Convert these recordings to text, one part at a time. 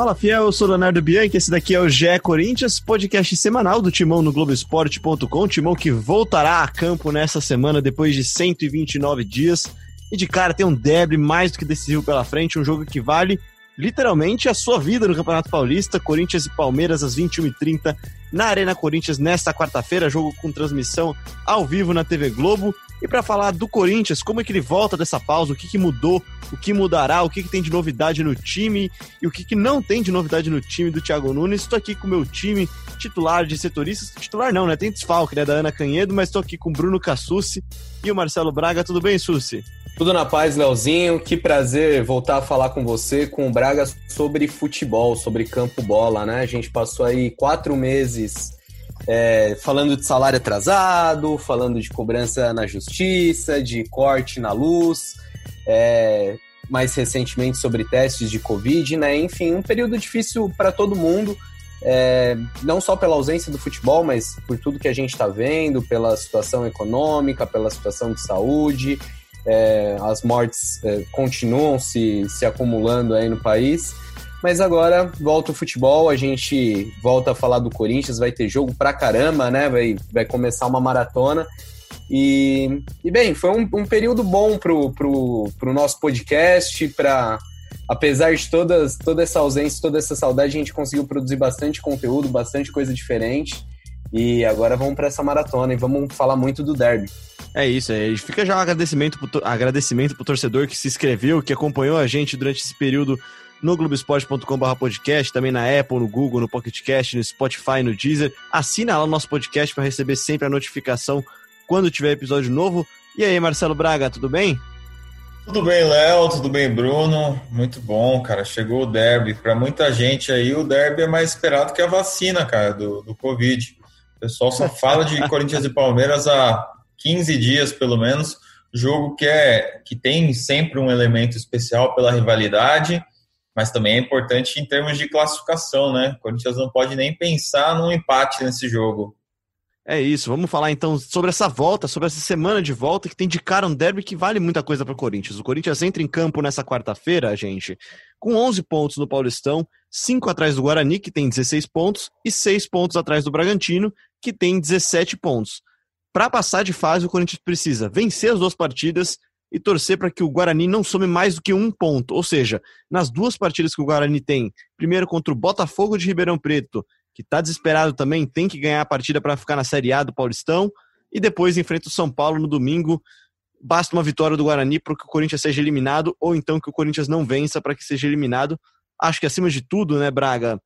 Fala fiel, eu sou Leonardo Bianchi, esse daqui é o GE Corinthians, podcast semanal do Timão no Globoesporte.com, Timão que voltará a campo nessa semana depois de 129 dias. E de cara tem um derby mais do que decisivo pela frente, um jogo que vale literalmente a sua vida no Campeonato Paulista. Corinthians e Palmeiras às 21h30 na Arena Corinthians nesta quarta-feira, jogo com transmissão ao vivo na TV Globo. E para falar do Corinthians, como é que ele volta dessa pausa, o que, que mudou, o que mudará, o que, que tem de novidade no time e o que, que não tem de novidade no time do Thiago Nunes. Estou aqui com o meu time titular de setoristas. Titular não, né? Tem desfalque, né? Da Ana Canhedo, mas estou aqui com o Bruno Cassucci e o Marcelo Braga. Tudo bem, Sussi? Tudo na paz, Leozinho. Que prazer voltar a falar com você, com o Braga, sobre futebol, sobre campo bola, né? A gente passou aí quatro meses é, falando de salário atrasado, falando de cobrança na justiça, de corte na luz, é, mais recentemente sobre testes de Covid, né? Enfim, um período difícil para todo mundo. É, não só pela ausência do futebol, mas por tudo que a gente está vendo, pela situação econômica, pela situação de saúde, é, as mortes é, continuam se, se acumulando aí no país. Mas agora volta o futebol, a gente volta a falar do Corinthians, vai ter jogo pra caramba, né? Vai, vai começar uma maratona. E, e bem, foi um, um período bom pro, pro, pro nosso podcast, para apesar de todas, toda essa ausência, toda essa saudade, a gente conseguiu produzir bastante conteúdo, bastante coisa diferente. E agora vamos para essa maratona e vamos falar muito do derby. É isso, é, fica já um agradecimento pro, agradecimento pro torcedor que se inscreveu, que acompanhou a gente durante esse período no globesport.com.br podcast, também na Apple, no Google, no Pocket Cast, no Spotify, no Deezer. Assina lá o nosso podcast para receber sempre a notificação quando tiver episódio novo. E aí, Marcelo Braga, tudo bem? Tudo bem, Léo, tudo bem, Bruno? Muito bom, cara. Chegou o derby. Para muita gente aí, o derby é mais esperado que a vacina, cara, do, do Covid. O pessoal só fala de Corinthians e Palmeiras há 15 dias, pelo menos. Jogo que, é, que tem sempre um elemento especial pela rivalidade, mas também é importante em termos de classificação, né? O Corinthians não pode nem pensar num empate nesse jogo. É isso, vamos falar então sobre essa volta, sobre essa semana de volta que tem de cara um derby que vale muita coisa para o Corinthians. O Corinthians entra em campo nessa quarta-feira, gente, com 11 pontos no Paulistão, 5 atrás do Guarani, que tem 16 pontos, e 6 pontos atrás do Bragantino, que tem 17 pontos. Para passar de fase, o Corinthians precisa vencer as duas partidas e torcer para que o Guarani não some mais do que um ponto. Ou seja, nas duas partidas que o Guarani tem, primeiro contra o Botafogo de Ribeirão Preto, que está desesperado também, tem que ganhar a partida para ficar na Série A do Paulistão, e depois enfrenta o São Paulo no domingo. Basta uma vitória do Guarani para que o Corinthians seja eliminado, ou então que o Corinthians não vença para que seja eliminado. Acho que acima de tudo, né, Braga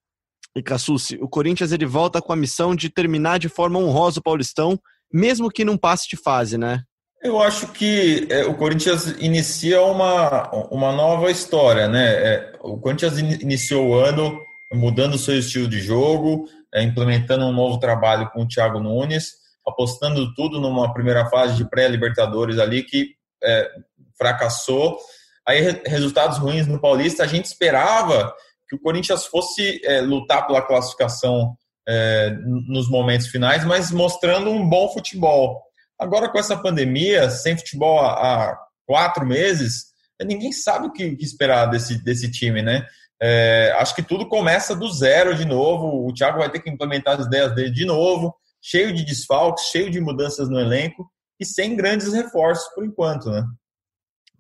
e Cassucci, o Corinthians ele volta com a missão de terminar de forma honrosa o Paulistão mesmo que não passe de fase, né? Eu acho que é, o Corinthians inicia uma, uma nova história, né? É, o Corinthians in, iniciou o ano mudando o seu estilo de jogo, é, implementando um novo trabalho com o Thiago Nunes, apostando tudo numa primeira fase de pré-Libertadores ali que é, fracassou. Aí, resultados ruins no Paulista, a gente esperava que o Corinthians fosse é, lutar pela classificação é, nos momentos finais, mas mostrando um bom futebol. Agora, com essa pandemia, sem futebol há, quatro meses, ninguém sabe o que, que esperar desse, desse time, né? É, acho que tudo começa do zero de novo. O Thiago vai ter que implementar as ideias dele de novo, cheio de desfalques, cheio de mudanças no elenco e sem grandes reforços por enquanto, né?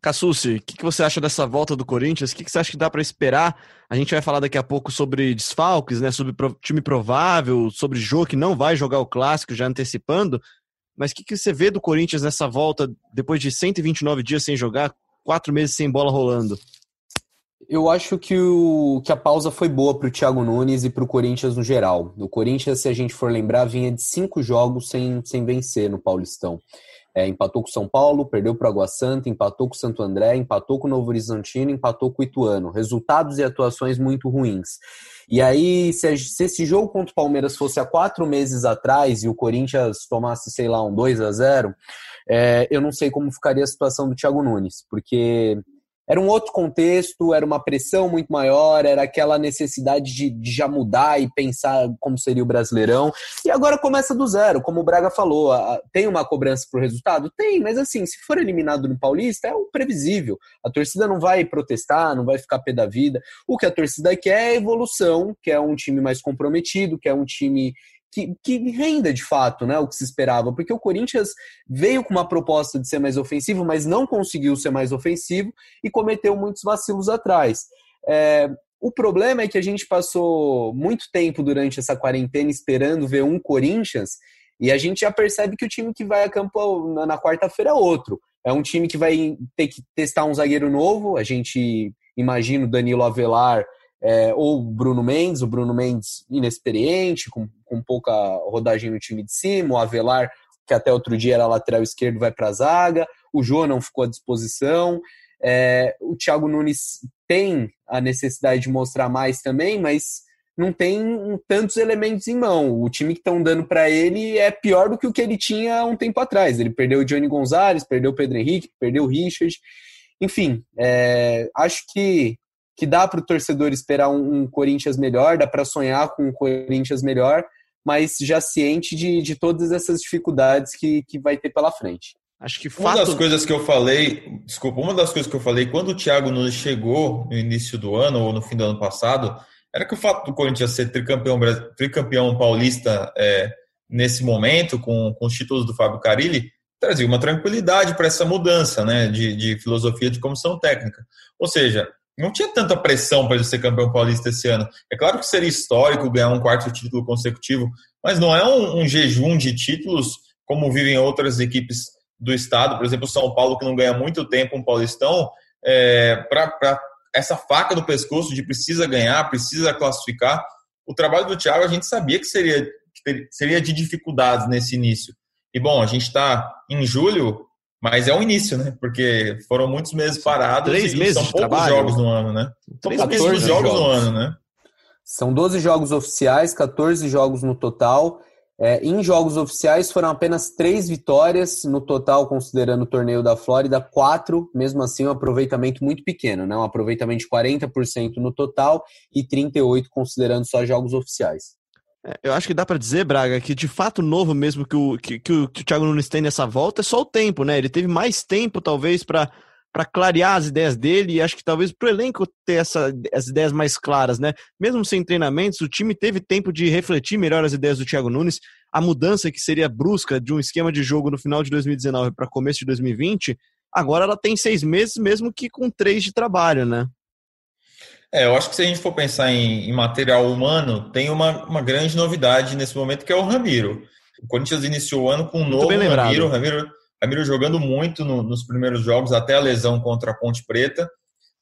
Cassucci, o que, que, você acha dessa volta do Corinthians? O que, que você acha que dá para esperar? A gente vai falar daqui a pouco sobre desfalques, né? Sobre time provável, sobre jogo que não vai jogar o clássico, já antecipando. Mas o que, que você vê do Corinthians nessa volta, depois de 129 dias sem jogar, quatro meses sem bola rolando? Eu acho que, o, que a pausa foi boa para o Thiago Nunes e para o Corinthians no geral. O Corinthians, se a gente for lembrar, vinha de cinco jogos sem, sem vencer no Paulistão. É, empatou com São Paulo, perdeu para Água Santa, empatou com Santo André, empatou com Novo Horizontino, empatou com Ituano. Resultados e atuações muito ruins. E aí, se, se, esse jogo contra o Palmeiras fosse há quatro meses atrás e o Corinthians tomasse, sei lá, um 2 a 0 é, eu não sei como ficaria a situação do Thiago Nunes, porque era um outro contexto, era uma pressão muito maior, era aquela necessidade de, de, já mudar e pensar como seria o Brasileirão. E agora começa do zero, como o Braga falou. A, tem uma cobrança para o resultado? Tem, mas assim, se for eliminado no Paulista, é o previsível. A torcida não vai protestar, não vai ficar pé da vida. O que a torcida quer é evolução, quer um time mais comprometido, quer um time que, que, renda de fato né, o que se esperava, porque o Corinthians veio com uma proposta de ser mais ofensivo, mas não conseguiu ser mais ofensivo e cometeu muitos vacilos atrás. É, o problema é que a gente passou muito tempo durante essa quarentena esperando ver um Corinthians e a gente já percebe que o time que vai a campo na, na quarta-feira é outro. É um time que vai ter que testar um zagueiro novo. A gente imagina o Danilo Avelar é, ou Bruno Mendes, o Bruno Mendes inexperiente, com, com pouca rodagem no time de cima, o Avelar, que até outro dia era lateral esquerdo, vai para a zaga, o Jô não ficou à disposição, é, o Thiago Nunes tem a necessidade de mostrar mais também, mas não tem tantos elementos em mão. O time que estão dando para ele é pior do que o que ele tinha um tempo atrás. Ele perdeu o Johnny Gonzalez, perdeu o Pedro Henrique, perdeu o Richard. Enfim, é, acho que que dá para o torcedor esperar um, um, Corinthians melhor, dá para sonhar com um Corinthians melhor, mas já ciente de, de todas essas dificuldades que, que vai ter pela frente. Acho que fato... Uma das coisas que eu falei, desculpa, uma das coisas que eu falei quando o Thiago Nunes chegou no início do ano ou no fim do ano passado, era que o fato do Corinthians ser tricampeão, tricampeão paulista é, nesse momento, com, com os títulos do Fábio Carilli, trazia uma tranquilidade para essa mudança né, de, de filosofia de comissão técnica. Ou seja, não tinha tanta pressão para ele ser campeão paulista esse ano. É claro que seria histórico ganhar um quarto título consecutivo, mas não é um, um jejum de títulos como vivem outras equipes do estado, por exemplo, São Paulo, que não ganha muito tempo um paulistão, é, para essa faca no pescoço de precisa ganhar, precisa classificar. O trabalho do Thiago a gente sabia que seria, que seria de dificuldades nesse início. E bom, a gente está em julho, mas é o início, né? Porque foram muitos meses parados Três e meses são poucos trabalho. jogos no ano, né? São jogos, jogos no ano, né? São 12 jogos oficiais, 14 jogos no total. É, em jogos oficiais foram apenas três vitórias no total, considerando o torneio da Flórida, quatro, mesmo assim um aproveitamento muito pequeno, né? um aproveitamento de 40% no total e 38% considerando só jogos oficiais. É, eu acho que dá para dizer, Braga, que de fato novo mesmo que o, que, que, o, Thiago Nunes tem nessa volta é só o tempo, né? Ele teve mais tempo, talvez, para clarear as ideias dele e acho que talvez para o elenco ter essa, as ideias mais claras, né? Mesmo sem treinamentos, o time teve tempo de refletir melhor as ideias do Thiago Nunes. A mudança que seria brusca de um esquema de jogo no final de 2019 para começo de 2020, agora ela tem seis meses, mesmo que com três de trabalho, né? É, eu acho que se a gente for pensar em, em material humano, tem uma, uma grande novidade nesse momento que é o Ramiro. O Corinthians iniciou o ano com um novo Ramiro, Ramiro, Ramiro jogando muito no, nos primeiros jogos, até a lesão contra a Ponte Preta.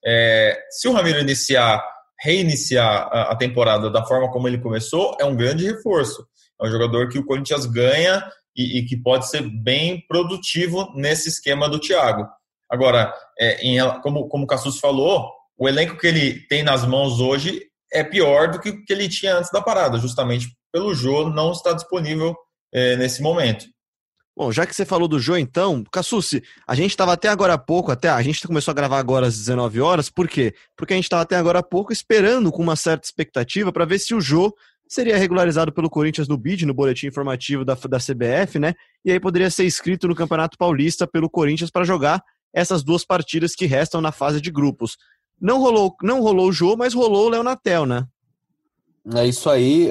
É, se o Ramiro iniciar, reiniciar a, a, temporada da forma como ele começou, é um grande reforço. É um jogador que o Corinthians ganha e, e que pode ser bem produtivo nesse esquema do Thiago. Agora, é, em, como, como o Cassus falou, o elenco que ele tem nas mãos hoje é pior do que o que ele tinha antes da parada, justamente pelo Jô não estar disponível é, nesse momento. Bom, já que você falou do Jô, então, Cassucci, a gente estava até agora há pouco, até a gente começou a gravar agora às 19 horas, por quê? Porque a gente estava até agora há pouco esperando com uma certa expectativa para ver se o Jô seria regularizado pelo Corinthians no BID, no boletim informativo da, da CBF, né? E aí poderia ser inscrito no Campeonato Paulista pelo Corinthians para jogar essas duas partidas que restam na fase de grupos. Não rolou, não rolou o jogo, mas rolou o Leonatel, né? É isso aí.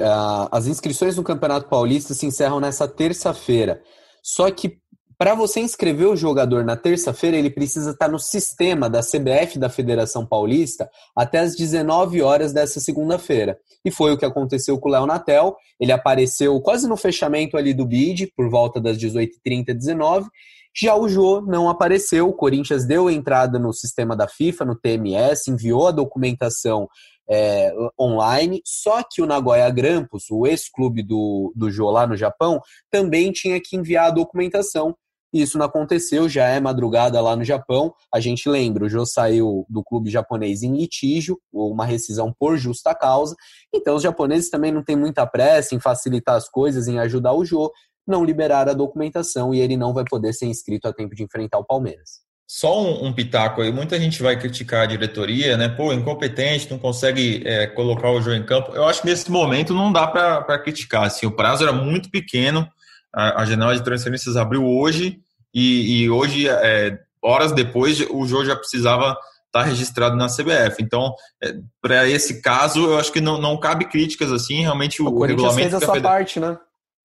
As inscrições no Campeonato Paulista se encerram nessa terça-feira. Só que para você inscrever o jogador na terça-feira, ele precisa estar no sistema da CBF da Federação Paulista até as 19 horas dessa segunda-feira. E foi o que aconteceu com o Léo Natel. Ele apareceu quase no fechamento ali do bid, por volta das 18h30, 19 já o Jô não apareceu, o Corinthians deu entrada no sistema da FIFA, no TMS, enviou a documentação é, online, só que o Nagoya Grampus, o ex-clube do, do Jô lá no Japão, também tinha que enviar a documentação. Isso não aconteceu, já é madrugada lá no Japão. A gente lembra, o Jô saiu do clube japonês em litígio, uma rescisão por justa causa. Então, os japoneses também não têm muita pressa em facilitar as coisas, em ajudar o Jô não liberar a documentação e ele não vai poder ser inscrito a tempo de enfrentar o Palmeiras. só um, um, pitaco aí, muita gente vai criticar a diretoria, né? Pô, incompetente, não consegue é, colocar o jogo em campo. Eu acho que nesse momento não dá para criticar. Assim, o prazo era muito pequeno, a, a janela de transferências abriu hoje, e, e hoje, é, horas depois, o jogo já precisava estar tá registrado na CBF. Então, é, para esse caso, eu acho que não, não cabe críticas assim. Realmente, o, o regulamento. Fez a sua parte, né?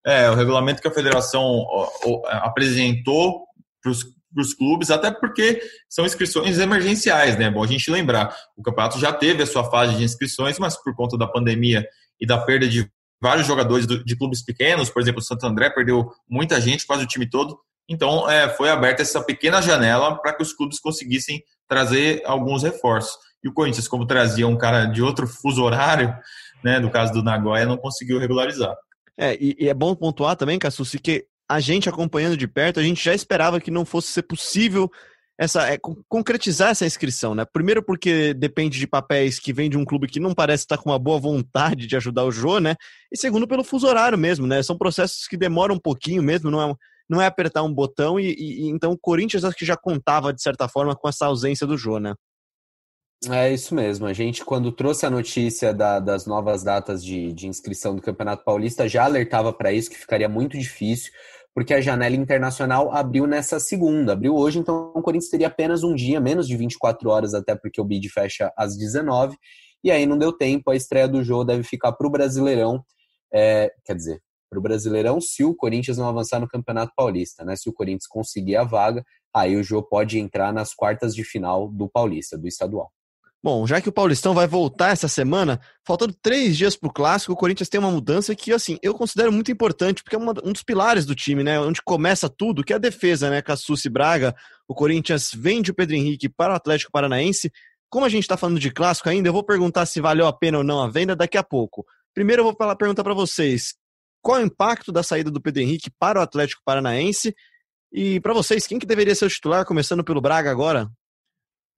É, o regulamento que a federação apresentou para os clubes, até porque são inscrições emergenciais, né? Bom a gente lembrar, o campeonato já teve a sua fase de inscrições, mas por conta da pandemia e da perda de vários jogadores de clubes pequenos, por exemplo, o Santo André perdeu muita gente, quase o time todo. Então, é, foi aberta essa pequena janela para que os clubes conseguissem trazer alguns reforços. E o Corinthians, como trazia um cara de outro fuso horário, né, no caso do Nagoya, não conseguiu regularizar. É, e, e é bom pontuar também, Cassucci, que a gente acompanhando de perto, a gente já esperava que não fosse ser possível essa é, concretizar essa inscrição, né? Primeiro porque depende de papéis que vem de um clube que não parece estar com uma boa vontade de ajudar o Jô, né? E segundo pelo fuso horário mesmo, né? São processos que demoram um pouquinho mesmo, não é, não é apertar um botão e, e então o Corinthians acho que já contava de certa forma com essa ausência do Jô, né? É isso mesmo. A gente, quando trouxe a notícia da, das novas datas de, de inscrição do Campeonato Paulista, já alertava para isso que ficaria muito difícil porque a janela internacional abriu nessa segunda, abriu hoje, então o Corinthians teria apenas um dia, menos de 24 horas, até porque o bid fecha às 19, e aí não deu tempo, a estreia do jogo deve ficar para o Brasileirão, é, quer dizer, para o Brasileirão se o Corinthians não avançar no Campeonato Paulista, né? Se o Corinthians conseguir a vaga, aí o jogo pode entrar nas quartas de final do Paulista, do estadual. Bom, já que o Paulistão vai voltar essa semana, faltando três dias para o clássico, o Corinthians tem uma mudança que, assim, eu considero muito importante, porque é uma, um dos pilares do time, né? Onde começa tudo, que é a defesa, né? Cassucci Braga, o Corinthians vende o Pedro Henrique para o Atlético Paranaense. Como a gente está falando de clássico ainda, eu vou perguntar se valeu a pena ou não a venda daqui a pouco. Primeiro, eu vou perguntar para vocês: qual é o impacto da saída do Pedro Henrique para o Atlético Paranaense? E para vocês, quem que deveria ser o titular, começando pelo Braga agora?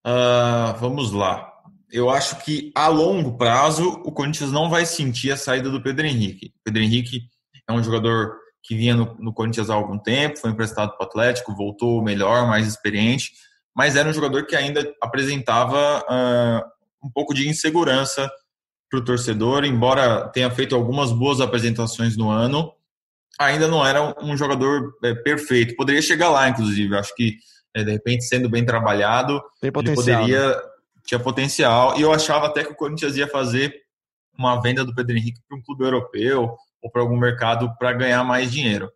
Uh, vamos lá. Eu acho que a longo prazo o Corinthians não vai sentir a saída do Pedro Henrique. O Pedro Henrique é um jogador que vinha no, no Corinthians há algum tempo, foi emprestado para o Atlético, voltou melhor, mais experiente, mas era um jogador que ainda apresentava uh, um pouco de insegurança para o torcedor, embora tenha feito algumas boas apresentações no ano, ainda não era um jogador é, perfeito. Poderia chegar lá, inclusive. Acho que é, de repente, sendo bem trabalhado, ele poderia né? tinha potencial. E eu achava até que o Corinthians ia fazer uma venda do Pedro Henrique para um clube europeu ou para algum mercado para ganhar mais dinheiro.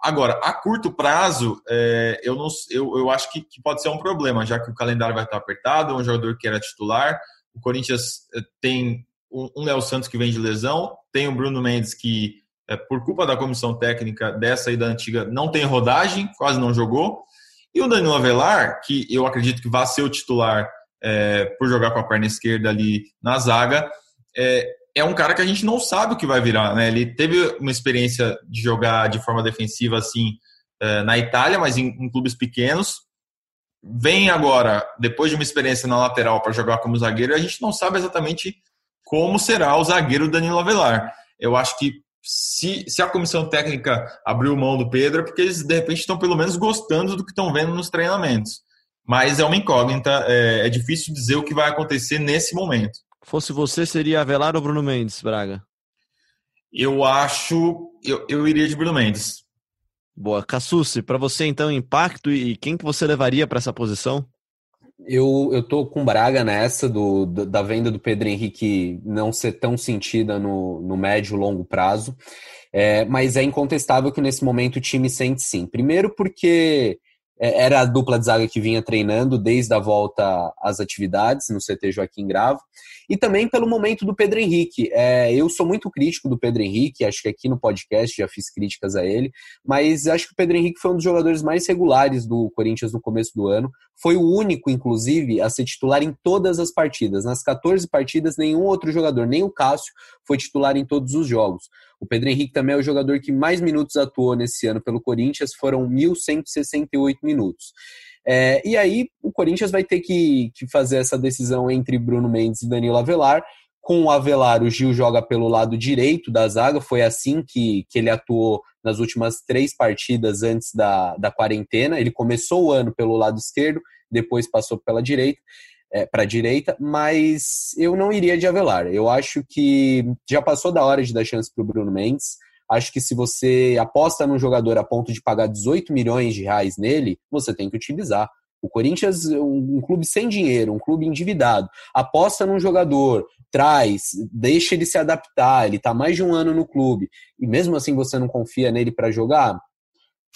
Agora, a curto prazo, é, eu, não, eu, eu acho que, que, pode ser um problema, já que o calendário vai estar apertado, é um jogador que era titular. O Corinthians é, tem um, um Léo Santos que vem de lesão, tem o Bruno Mendes que, é, por culpa da comissão técnica dessa e da antiga, não tem rodagem, quase não jogou. E o Danilo Avelar, que eu acredito que vai ser o titular é, por jogar com a perna esquerda ali na zaga, é, é um cara que a gente não sabe o que vai virar. Né? Ele teve uma experiência de jogar de forma defensiva assim é, na Itália, mas em, em clubes pequenos. Vem agora, depois de uma experiência na lateral para jogar como zagueiro, a gente não sabe exatamente como será o zagueiro Danilo Avelar. Eu acho que se, se a comissão técnica abriu mão do Pedro, é porque eles de repente estão pelo menos gostando do que estão vendo nos treinamentos. Mas é uma incógnita, é, é difícil dizer o que vai acontecer nesse momento. Fosse você, seria Avelar ou Bruno Mendes, Braga? Eu acho. Eu, eu iria de Bruno Mendes. Boa. Cassucci, para você então, impacto e quem que você levaria para essa posição? Eu, eu tô com Braga nessa, do, da venda do Pedro Henrique não ser tão sentida no, no médio e longo prazo. É, mas é incontestável que nesse momento o time sente sim. Primeiro porque era a dupla de zaga que vinha treinando desde a volta às atividades no CT Joaquim Gravo, e também pelo momento do Pedro Henrique. É, eu sou muito crítico do Pedro Henrique, acho que aqui no podcast já fiz críticas a ele, mas acho que o Pedro Henrique foi um dos jogadores mais regulares do Corinthians no começo do ano. Foi o único, inclusive, a ser titular em todas as partidas. Nas 14 partidas, nenhum outro jogador, nem o Cássio, foi titular em todos os jogos. O Pedro Henrique também é o jogador que mais minutos atuou nesse ano pelo Corinthians, foram 1.168 minutos. É, e aí o Corinthians vai ter que, que fazer essa decisão entre Bruno Mendes e Danilo Avelar. Com o Avelar, o Gil joga pelo lado direito da zaga, foi assim que, que ele atuou nas últimas três partidas antes da, da quarentena. Ele começou o ano pelo lado esquerdo, depois passou pela direita. É, para a direita, mas eu não iria de Avelar. Eu acho que já passou da hora de dar chance para o Bruno Mendes. Acho que se você aposta num jogador a ponto de pagar 18 milhões de reais nele, você tem que utilizar. O Corinthians, um, um clube sem dinheiro, um clube endividado, aposta num jogador, traz, deixa ele se adaptar, ele está mais de um ano no clube, e mesmo assim você não confia nele para jogar,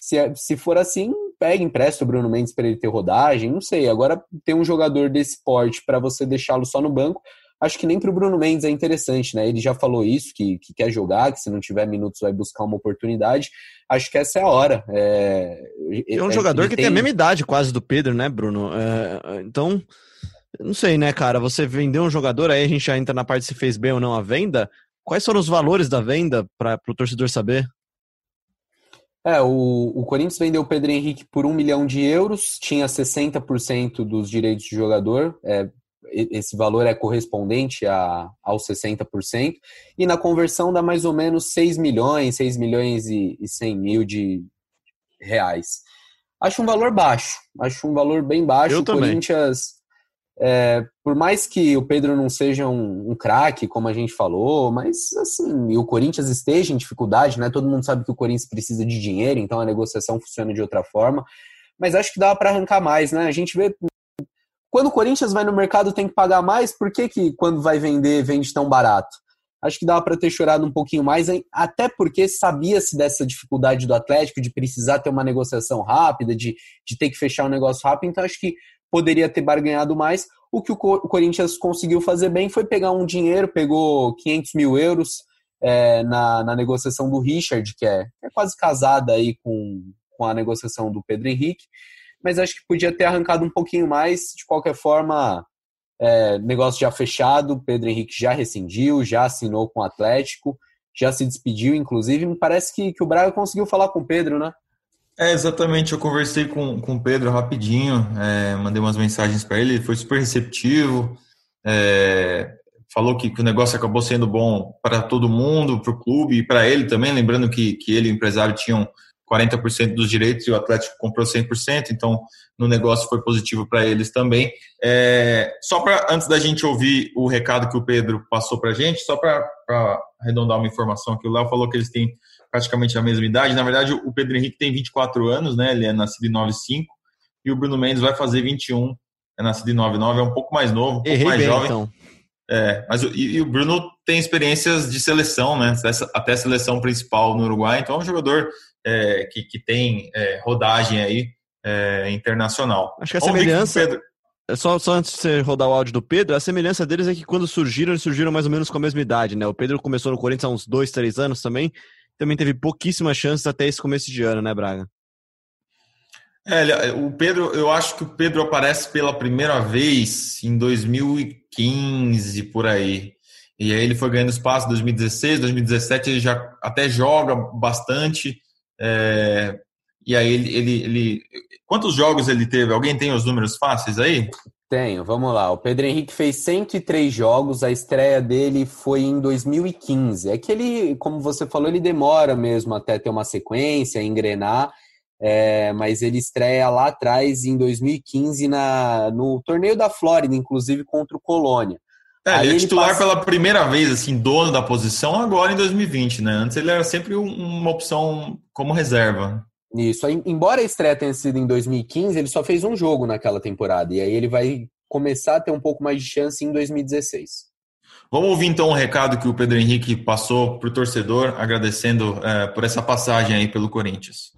se, é, se for assim, pega, empresta o Bruno Mendes para ele ter rodagem, não sei. Agora, ter um jogador desse porte para você deixá-lo só no banco, acho que nem para o Bruno Mendes é interessante, né? Ele já falou isso, que, que quer jogar, que se não tiver minutos vai buscar uma oportunidade. Acho que essa é a hora. É, é um é, jogador que tem... tem... a mesma idade quase do Pedro, né, Bruno? É, então, não sei, né, cara? Você vendeu um jogador, aí a gente já entra na parte se fez bem ou não a venda. Quais foram os valores da venda para o torcedor saber? É, o, o Corinthians vendeu o Pedro Henrique por um milhão de euros, tinha 60% dos direitos de jogador, é, esse valor é correspondente a, aos 60%, e na conversão dá mais ou menos 6 milhões, 6 milhões e, e 100 mil de reais. Acho um valor baixo, acho um valor bem baixo. Eu o também. Corinthians, é, por mais que o Pedro não seja um, um craque, como a gente falou, mas assim, o Corinthians esteja em dificuldade, né? Todo mundo sabe que o Corinthians precisa de dinheiro, então a negociação funciona de outra forma. Mas acho que dá para arrancar mais, né? A gente vê quando o Corinthians vai no mercado tem que pagar mais, por que, que quando vai vender, vende tão barato? Acho que dava para ter chorado um pouquinho mais, até porque sabia-se dessa dificuldade do Atlético de precisar ter uma negociação rápida, de, de ter que fechar um negócio rápido, então acho que poderia ter barganhado mais. O que o Corinthians conseguiu fazer bem foi pegar um dinheiro, pegou 500 mil euros é, na, na negociação do Richard, que é, é quase casada aí com, com a negociação do Pedro Henrique mas acho que podia ter arrancado um pouquinho mais. De qualquer forma, é, negócio já fechado, Pedro Henrique já rescindiu, já assinou com o Atlético, já se despediu, inclusive. Me parece que, que o Braga conseguiu falar com o Pedro, né? É, exatamente. Eu conversei com, com o Pedro rapidinho, é, mandei umas mensagens para ele, foi super receptivo. É, falou que, que, o negócio acabou sendo bom para todo mundo, para o clube e para ele também. Lembrando que, que ele e o empresário tinham 40% dos direitos e o Atlético comprou 100%, então no negócio foi positivo para eles também. É, só para, antes da gente ouvir o recado que o Pedro passou para a gente, só para arredondar uma informação que o Léo falou que eles têm praticamente a mesma idade. Na verdade, o Pedro Henrique tem 24 anos, né? Ele é nascido em 95 e o Bruno Mendes vai fazer 21, é nascido em 99, é um pouco mais novo, um pouco mais bem, jovem. Então. É, mas e, e, o Bruno tem experiências de seleção, né? Até a seleção principal no Uruguai, então é um jogador é, que, que tem é, rodagem aí é, internacional. Acho que a semelhança. Pedro... É só, só antes de você rodar o áudio do Pedro, a semelhança deles é que quando surgiram, eles surgiram mais ou menos com a mesma idade, né? O Pedro começou no Corinthians há uns dois, três anos também. Também teve pouquíssimas chances até esse começo de ano, né, Braga? É, o Pedro, eu acho que o Pedro aparece pela primeira vez em 2015, por aí. E aí ele foi ganhando espaço em 2016, 2017 ele já até joga bastante. É, e aí ele, ele, ele, Quantos jogos ele teve? Alguém tem os números fáceis aí? Tenho, vamos lá. O Pedro Henrique fez 103 jogos, a estreia dele foi em 2015. É que ele, como você falou, ele demora mesmo até ter uma sequência, engrenar, é, mas ele estreia lá atrás em 2015 na, no torneio da Flórida, inclusive contra o Colônia. É, ele é titular passa... pela primeira vez, assim, dono da posição, agora em 2020, né? Antes ele era sempre uma opção como reserva. Isso, embora a estreia tenha sido em 2015, ele só fez um jogo naquela temporada, e aí ele vai começar a ter um pouco mais de chance em 2016. Vamos ouvir então o um recado que o Pedro Henrique passou para o torcedor, agradecendo é, por essa passagem aí pelo Corinthians.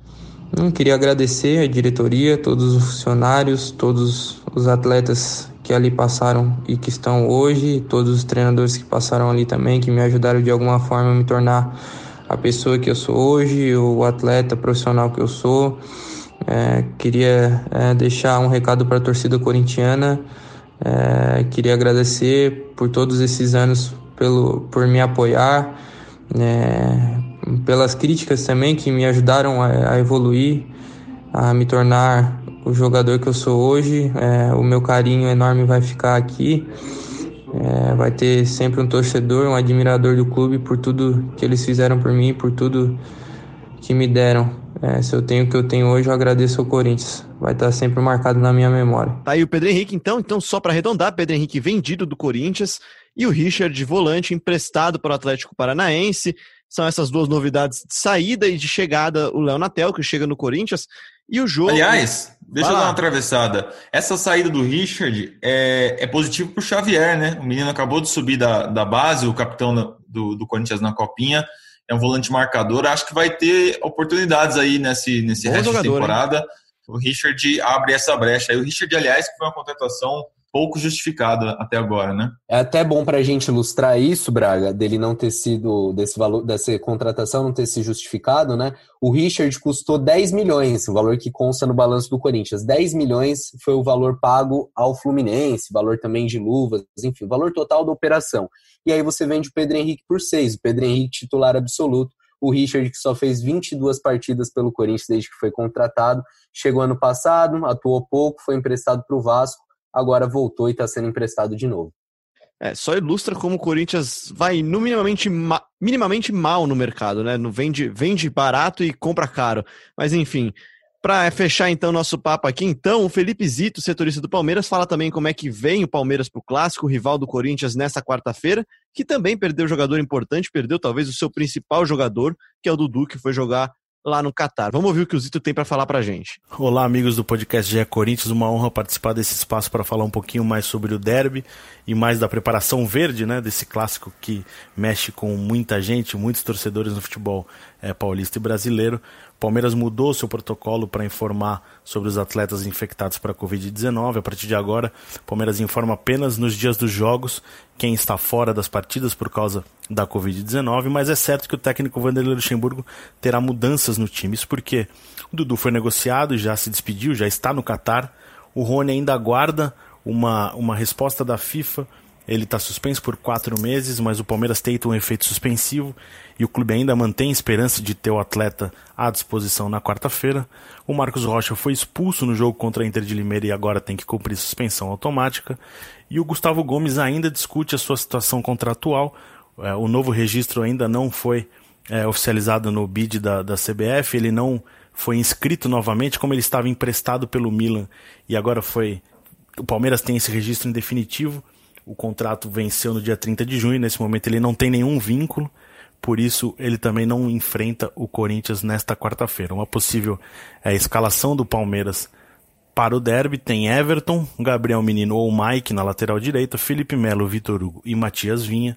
Eu queria agradecer a diretoria, todos os funcionários, todos os atletas que ali passaram e que estão hoje, todos os treinadores que passaram ali também, que me ajudaram de alguma forma a me tornar a pessoa que eu sou hoje, o atleta profissional que eu sou. É, queria é, deixar um recado para a torcida corintiana. É, queria agradecer por todos esses anos pelo, por me apoiar, né, pelas críticas também que me ajudaram a, a evoluir, a me tornar o jogador que eu sou hoje. É, o meu carinho enorme vai ficar aqui. É, vai ter sempre um torcedor, um admirador do clube por tudo que eles fizeram por mim, por tudo que me deram. É, se eu tenho o que eu tenho hoje, eu agradeço ao Corinthians. Vai estar sempre marcado na minha memória. Tá aí o Pedro Henrique, então. Então, só para arredondar, Pedro Henrique vendido do Corinthians e o Richard volante emprestado para o Atlético Paranaense. São essas duas novidades de saída e de chegada. O Léo Natel, que chega no Corinthians. E o jogo. Aliás, deixa eu dar uma atravessada. Essa saída do Richard é, é positivo para o Xavier, né? O menino acabou de subir da, da base, o capitão do, do Corinthians na Copinha. É um volante marcador. Acho que vai ter oportunidades aí nesse, nesse resto jogador, de temporada. Hein? O Richard abre essa brecha. E o Richard, aliás, que foi uma contratação pouco justificado até agora, né? É até bom para a gente ilustrar isso, Braga, dele não ter sido, desse valor, dessa contratação não ter se justificado, né? O Richard custou 10 milhões, o valor que consta no balanço do Corinthians. 10 milhões foi o valor pago ao Fluminense, valor também de luvas, enfim, valor total da operação. E aí você vende o Pedro Henrique por 6, o Pedro Henrique titular absoluto, o Richard, que só fez 22 partidas pelo Corinthians desde que foi contratado, chegou ano passado, atuou pouco, foi emprestado para o Vasco, agora voltou e está sendo emprestado de novo. É, só ilustra como o Corinthians vai minimamente, ma minimamente mal no mercado, né? No vende, vende barato e compra caro. Mas enfim, para fechar então nosso papo aqui, então, o Felipe Zito, setorista do Palmeiras, fala também como é que vem o Palmeiras para o clássico, rival do Corinthians nessa quarta-feira, que também perdeu jogador importante, perdeu talvez o seu principal jogador, que é o Dudu, que foi jogar lá no Catar. Vamos ouvir o que o Zito tem para falar para gente. Olá, amigos do podcast GE Corinthians. Uma honra participar desse espaço para falar um pouquinho mais sobre o derby e mais da preparação verde, né, desse clássico que mexe com muita gente, muitos torcedores no futebol é, paulista e brasileiro. Palmeiras mudou seu protocolo para informar sobre os atletas infectados para a Covid-19. A partir de agora, Palmeiras informa apenas nos dias dos jogos quem está fora das partidas por causa da Covid-19, mas é certo que o técnico Vanderlei Luxemburgo terá mudanças no time. Isso porque o Dudu foi negociado já se despediu, já está no Catar. O Rony ainda aguarda uma, uma resposta da FIFA ele está suspenso por quatro meses, mas o Palmeiras tenta um efeito suspensivo e o clube ainda mantém esperança de ter o atleta à disposição na quarta-feira. O Marcos Rocha foi expulso no jogo contra a Inter de Limeira e agora tem que cumprir suspensão automática. E o Gustavo Gomes ainda discute a sua situação contratual. É, o novo registro ainda não foi é, oficializado no BID da, da CBF, ele não foi inscrito novamente, como ele estava emprestado pelo Milan e agora foi. O Palmeiras tem esse registro em definitivo o contrato venceu no dia 30 de junho, nesse momento ele não tem nenhum vínculo, por isso ele também não enfrenta o Corinthians nesta quarta-feira. Uma possível é, escalação do Palmeiras para o derby tem Everton, Gabriel Menino ou Mike na lateral direita, Felipe Melo, Vitor Hugo e Matias Vinha,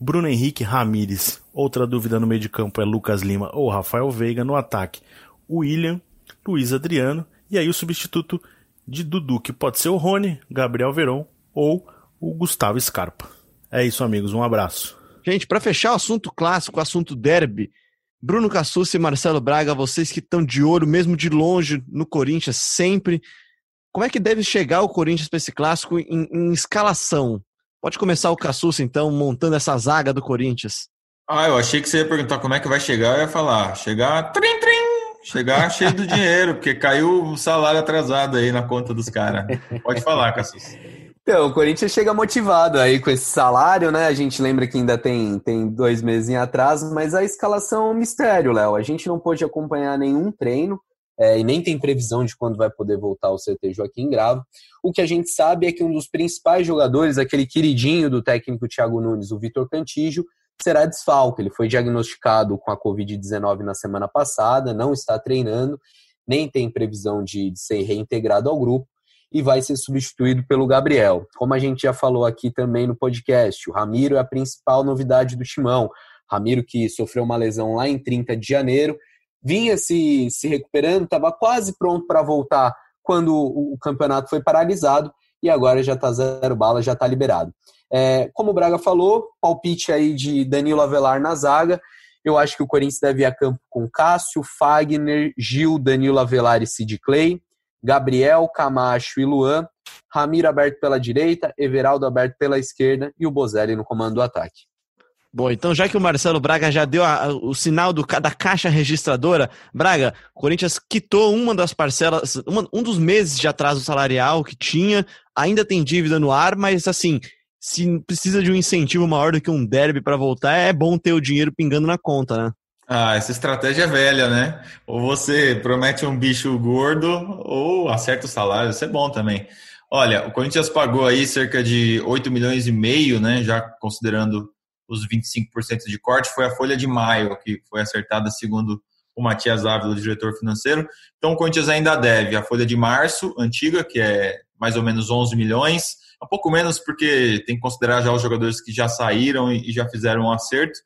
Bruno Henrique Ramires. Outra dúvida no meio de campo é Lucas Lima ou Rafael Veiga. No ataque, William, Luiz Adriano e aí o substituto de Dudu, que pode ser o Rony, Gabriel Veron ou o Gustavo Scarpa. É isso, amigos. Um abraço. Gente, para fechar o assunto clássico, o assunto derby, Bruno Cassucci e Marcelo Braga, vocês que estão de olho, mesmo de longe, no Corinthians, sempre. Como é que deve chegar o Corinthians para esse clássico em, em, escalação? Pode começar o Cassucci, então, montando essa zaga do Corinthians. Ah, eu achei que você ia perguntar como é que vai chegar, eu ia falar, chegar trim, trim, chegar cheio do dinheiro, porque caiu o salário atrasado aí na conta dos caras. Pode falar, Cassucci. Então, o Corinthians chega motivado aí com esse salário, né? A gente lembra que ainda tem, tem dois meses em atraso, mas a escalação é um mistério, Léo. A gente não pôde acompanhar nenhum treino é, e nem tem previsão de quando vai poder voltar o CT Joaquim Gravo. O que a gente sabe é que um dos principais jogadores, aquele queridinho do técnico Thiago Nunes, o Vitor Cantígio, será desfalque. Ele foi diagnosticado com a Covid-19 na semana passada, não está treinando, nem tem previsão de, de ser reintegrado ao grupo e vai ser substituído pelo Gabriel. Como a gente já falou aqui também no podcast, o Ramiro é a principal novidade do Timão. Ramiro que sofreu uma lesão lá em 30 de janeiro, vinha se, se recuperando, estava quase pronto para voltar quando o, campeonato foi paralisado e agora já está zero bala, já está liberado. É, como o Braga falou, palpite aí de Danilo Avelar na zaga. Eu acho que o Corinthians deve ir a campo com Cássio, Fagner, Gil, Danilo Avelar e Sid Clay. Gabriel, Camacho e Luan, Ramiro aberto pela direita, Everaldo aberto pela esquerda e o Bozelli no comando do ataque. Bom, então já que o Marcelo Braga já deu a, o sinal do, da caixa registradora, Braga, o Corinthians quitou uma das parcelas, uma, um dos meses de atraso salarial que tinha, ainda tem dívida no ar, mas assim, se precisa de um incentivo maior do que um derby para voltar, é bom ter o dinheiro pingando na conta, né? Ah, essa estratégia é velha, né? Ou você promete um bicho gordo ou acerta o salário, isso é bom também. Olha, o Corinthians pagou aí cerca de 8 milhões e meio, né? Já considerando os 25% de corte, foi a folha de maio que foi acertada segundo o Matias Ávila, o diretor financeiro. Então o Corinthians ainda deve a folha de março, antiga, que é mais ou menos 11 milhões, um pouco menos porque tem que considerar já os jogadores que já saíram e já fizeram um acerto,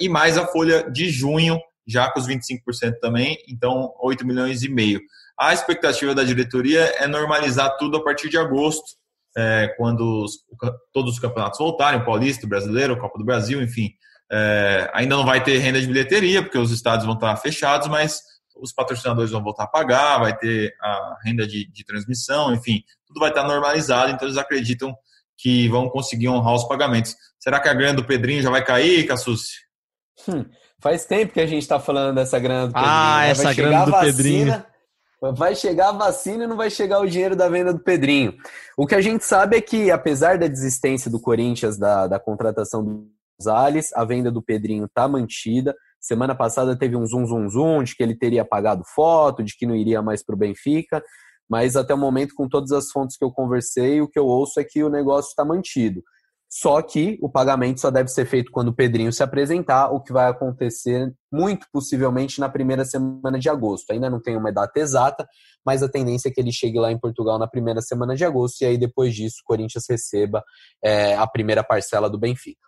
e mais a folha de junho, já com os 25% também, então 8 milhões e meio. A expectativa da diretoria é normalizar tudo a partir de agosto, é, quando os, todos os campeonatos voltarem, o Paulista, o Brasileiro, a Copa do Brasil, enfim. É, ainda não vai ter renda de bilheteria, porque os estádios vão estar fechados, mas os patrocinadores vão voltar a pagar, vai ter a renda de, de transmissão, enfim, tudo vai estar normalizado, então eles acreditam que vão conseguir honrar os pagamentos. Será que a grana do Pedrinho já vai cair, Cassucci? Hum, faz tempo que a gente está falando dessa grana do Pedrinho. Ah, né? essa grana do vacina, Pedrinho. Vai chegar a vacina e não vai chegar o dinheiro da venda do Pedrinho. O que a gente sabe é que, apesar da desistência do Corinthians da, da contratação do Gonzalez, a venda do Pedrinho está mantida. Semana passada teve um zoom, zoom, zoom de que ele teria apagado foto, de que não iria mais para o Benfica. Mas até o momento, com todas as fontes que eu conversei, o que eu ouço é que o negócio está mantido. Só que o pagamento só deve ser feito quando o Pedrinho se apresentar, o que vai acontecer muito possivelmente na primeira semana de agosto. Ainda não tem uma data exata, mas a tendência é que ele chegue lá em Portugal na primeira semana de agosto e aí depois disso o Corinthians receba é, a primeira parcela do Benfica.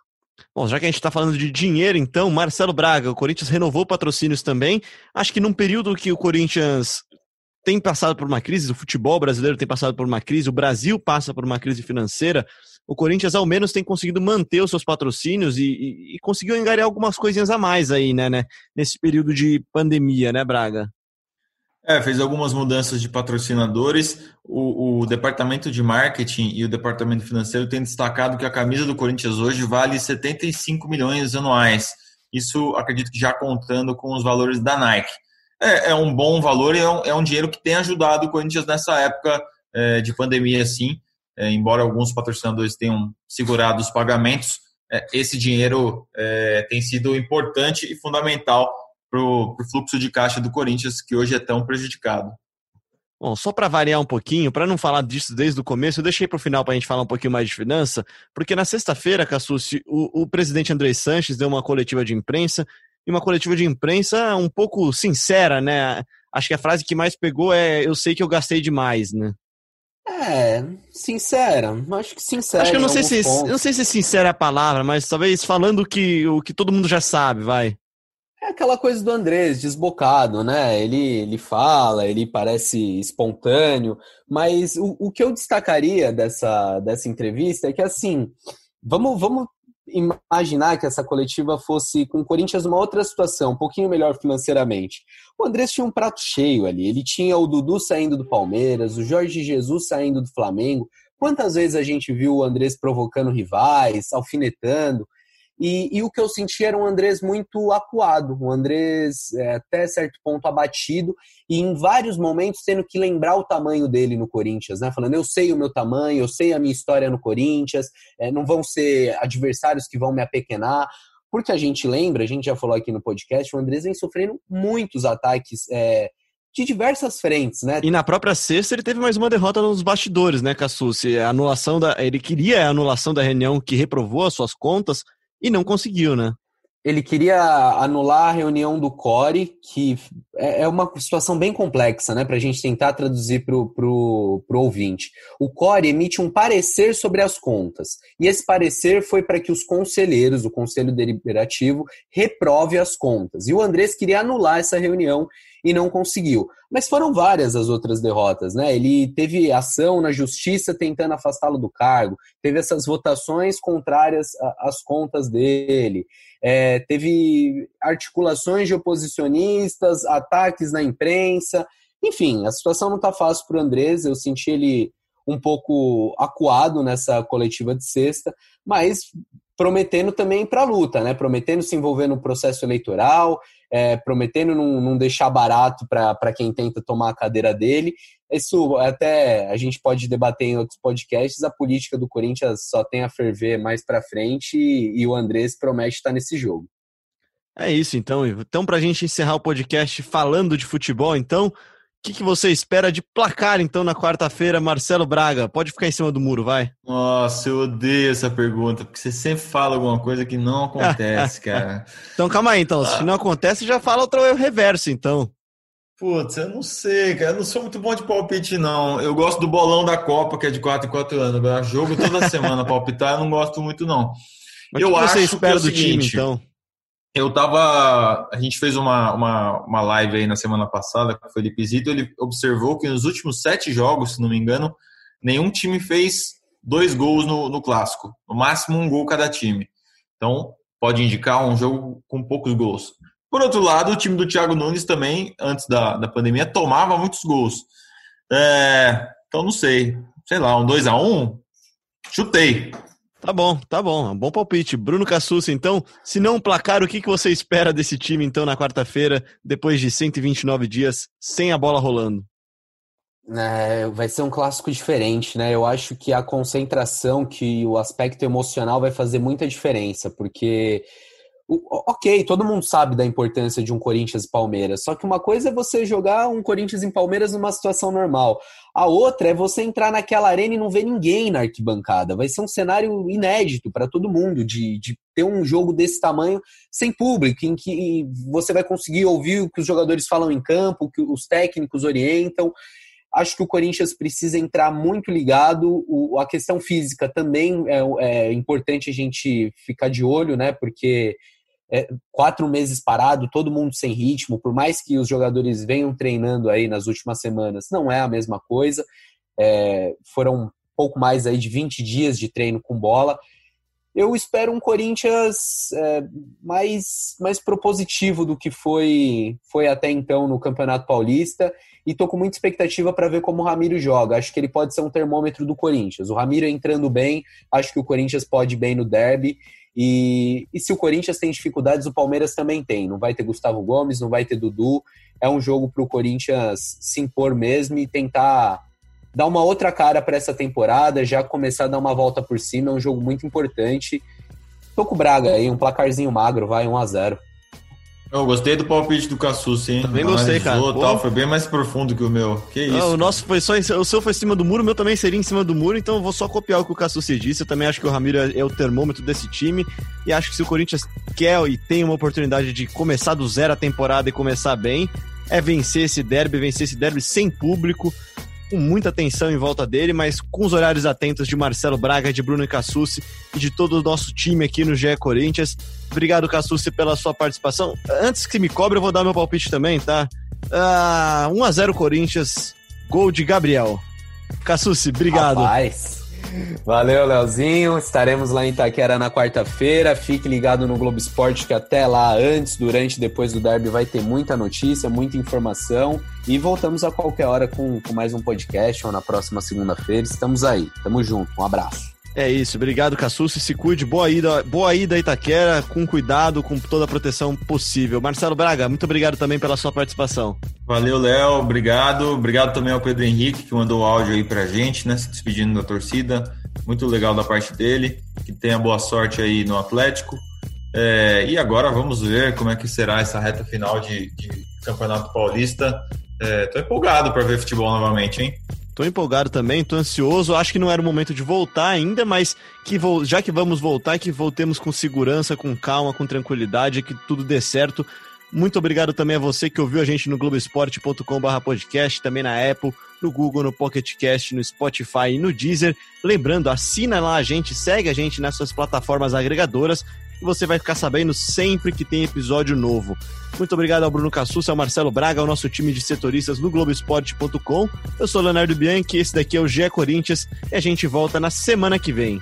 Bom, já que a gente está falando de dinheiro, então, Marcelo Braga, o Corinthians renovou patrocínios também. Acho que num período que o Corinthians tem passado por uma crise, o futebol brasileiro tem passado por uma crise, o Brasil passa por uma crise financeira, o Corinthians ao menos tem conseguido manter os seus patrocínios e, e, e conseguiu engarear algumas coisinhas a mais aí, né, né, nesse período de pandemia, né, Braga? É, fez algumas mudanças de patrocinadores. O, o, departamento de marketing e o departamento financeiro têm destacado que a camisa do Corinthians hoje vale 75 milhões anuais. Isso acredito que já contando com os valores da Nike. É, é um bom valor e é um, é um, dinheiro que tem ajudado o Corinthians nessa época é, de pandemia, sim. É, embora alguns patrocinadores tenham segurado os pagamentos, é, esse dinheiro é, tem sido importante e fundamental para o fluxo de caixa do Corinthians, que hoje é tão prejudicado. Bom, só para variar um pouquinho, para não falar disso desde o começo, eu deixei para o final para a gente falar um pouquinho mais de finança, porque na sexta-feira, Cassucci, o, o presidente André Sanches deu uma coletiva de imprensa, e uma coletiva de imprensa um pouco sincera, né? Acho que a frase que mais pegou é eu sei que eu gastei demais, né? É, sincera. Acho que sincera. Acho que eu não sei se eu não sei se sincera é a palavra, mas talvez falando que o que todo mundo já sabe, vai. É aquela coisa do Andrés, desbocado, né? Ele, ele fala, ele parece espontâneo, mas o, o que eu destacaria dessa, dessa entrevista é que, assim, vamos, vamos imaginar que essa coletiva fosse com o Corinthians numa outra situação, um pouquinho melhor financeiramente. O Andrés tinha um prato cheio ali. Ele tinha o Dudu saindo do Palmeiras, o Jorge Jesus saindo do Flamengo. Quantas vezes a gente viu o Andrés provocando rivais, alfinetando? E, e, o que eu senti era um Andrés muito acuado, um Andrés é, até certo ponto abatido e em vários momentos tendo que lembrar o tamanho dele no Corinthians, né? Falando, eu sei o meu tamanho, eu sei a minha história no Corinthians, é, não vão ser adversários que vão me apequenar. Porque a gente lembra, a gente já falou aqui no podcast, o Andrés vem sofrendo muitos ataques é, de diversas frentes, né? E na própria sexta ele teve mais uma derrota nos bastidores, né, Cassucci? A anulação da, ele queria a anulação da reunião que reprovou as suas contas, e não conseguiu, né? Ele queria anular a reunião do Core, que é, é uma situação bem complexa, né? Para a gente tentar traduzir para o ouvinte. O Core emite um parecer sobre as contas. E esse parecer foi para que os conselheiros, o Conselho Deliberativo, reprove as contas. E o Andrés queria anular essa reunião e não conseguiu. Mas foram várias as outras derrotas, né? Ele teve ação na justiça tentando afastá-lo do cargo, teve essas votações contrárias às contas dele, é, teve articulações de oposicionistas, ataques na imprensa, enfim, a situação não está fácil para o Andrés. Eu senti ele um pouco acuado nessa coletiva de sexta, mas prometendo também para a luta, né? Prometendo se envolver no processo eleitoral, é, prometendo não, não, deixar barato para quem tenta tomar a cadeira dele. Isso até a gente pode debater em outros podcasts. A política do Corinthians só tem a ferver mais para frente e, e, o Andrés promete estar nesse jogo. É isso, então. Então, para a gente encerrar o podcast falando de futebol, então, que, que, você espera de placar, então, na quarta-feira, Marcelo Braga? Pode ficar em cima do muro, vai. Nossa, eu odeio essa pergunta, porque você sempre fala alguma coisa que não acontece, cara. então, calma aí, então. Se não acontece, já fala outra reverso, então. Putz, eu não sei, cara. Eu não sou muito bom de palpite, não. Eu gosto do bolão da Copa, que é de 4 em 4 anos. Agora, jogo toda semana palpitar, eu não gosto muito, não. Mas eu que acho você espera que é do seguinte, time, então? Eu tava. A gente fez uma, uma, uma live aí na semana passada com o Felipe Zito. Ele observou que nos últimos sete jogos, se não me engano, nenhum time fez dois gols no, no clássico. No máximo um gol cada time. Então, pode indicar um jogo com poucos gols. Por outro lado, o time do Thiago Nunes também, antes da, da pandemia, tomava muitos gols. É, então, não sei. Sei lá, um 2 a 1 um, Chutei. Tá bom, tá bom. Um bom palpite. Bruno Cassucci, então, se não placar, o que, que você espera desse time, então, na quarta-feira, depois de 129 dias, sem a bola rolando? É, vai ser um clássico diferente, né? Eu acho que a concentração, que o aspecto emocional vai fazer muita diferença, porque Ok, todo mundo sabe da importância de um Corinthians e Palmeiras, só que uma coisa é você jogar um Corinthians e Palmeiras numa situação normal, a outra é você entrar naquela arena e não ver ninguém na arquibancada. Vai ser um cenário inédito para todo mundo de, de ter um jogo desse tamanho sem público, em que você vai conseguir ouvir o que os jogadores falam em campo, o que os técnicos orientam. Acho que o Corinthians precisa entrar muito ligado. O, a questão física também é, é importante a gente ficar de olho, né? Porque é, quatro meses parado, todo mundo sem ritmo, por mais que os jogadores venham treinando aí nas últimas semanas, não é a mesma coisa. É, foram pouco mais aí de 20 dias de treino com bola. Eu espero um Corinthians é, mais, mais propositivo do que foi, foi até então no Campeonato Paulista e tô com muita expectativa para ver como o Ramiro joga. Acho que ele pode ser um termômetro do Corinthians. O Ramiro entrando bem, acho que o Corinthians pode ir bem no derby e, e se o Corinthians tem dificuldades, o Palmeiras também tem. Não vai ter Gustavo Gomes, não vai ter Dudu. É um jogo para o Corinthians se impor mesmo e tentar dar uma outra cara para essa temporada, já começar a dar uma volta por cima. É um jogo muito importante. Tô com o Braga aí, um placarzinho magro, vai 1 a 0 eu gostei do palpite do Cassus, hein? Também gostei, cara. Tal, foi bem mais profundo que o meu. Que isso? Não, o nosso foi só. O seu foi em cima do muro, o meu também seria em cima do muro, então eu vou só copiar o que o Cassus disse. Eu também acho que o Ramiro é, é o termômetro desse time. E acho que se o Corinthians quer e tem uma oportunidade de começar do zero a temporada e começar bem, é vencer esse derby, vencer esse derby sem público com muita atenção em volta dele, mas com os horários atentos de Marcelo Braga, de Bruno Cassucci e de todo o nosso time aqui no GE Corinthians. Obrigado, Cassucci, pela sua participação. Antes que me cobre, eu vou dar meu palpite também, tá? Ah, 1x0 Corinthians, gol de Gabriel. Cassucci, obrigado. Rapaz. Valeu, Leozinho. Estaremos lá em Itaquera na quarta-feira. Fique ligado no Globo Esporte que até lá, antes, durante e depois do derby, vai ter muita notícia, muita informação. E voltamos a qualquer hora com, com mais um podcast ou na próxima segunda-feira. Estamos aí. Tamo junto. Um abraço. É isso, obrigado Cassucci, se cuide, boa ida, boa ida Itaquera, com cuidado, com toda a proteção possível. Marcelo Braga, muito obrigado também pela sua participação. Valeu, Léo, obrigado. Obrigado também ao Pedro Henrique, que mandou o áudio aí pra gente, né, se despedindo da torcida. Muito legal da parte dele, que tenha boa sorte aí no Atlético. É, e agora vamos ver como é que será essa reta final de, de Campeonato Paulista. É, tô empolgado para ver futebol novamente, hein? Tô empolgado também, tô ansioso. Acho que não era o momento de voltar ainda, mas que já que vamos voltar, que voltemos com segurança, com calma, com tranquilidade, que tudo dê certo. Muito obrigado também a você que ouviu a gente no globesport.com/podcast, também na Apple, no Google, no Pocket Cast, no Spotify e no Deezer. Lembrando, assina lá a gente, segue a gente nessas plataformas agregadoras e você vai ficar sabendo sempre que tem episódio novo. Muito obrigado ao Bruno Cassus, ao Marcelo Braga, ao nosso time de setoristas no Globoesporte.com. Eu sou Leonardo Bianchi, esse daqui é o GE Corinthians e a gente volta na semana que vem.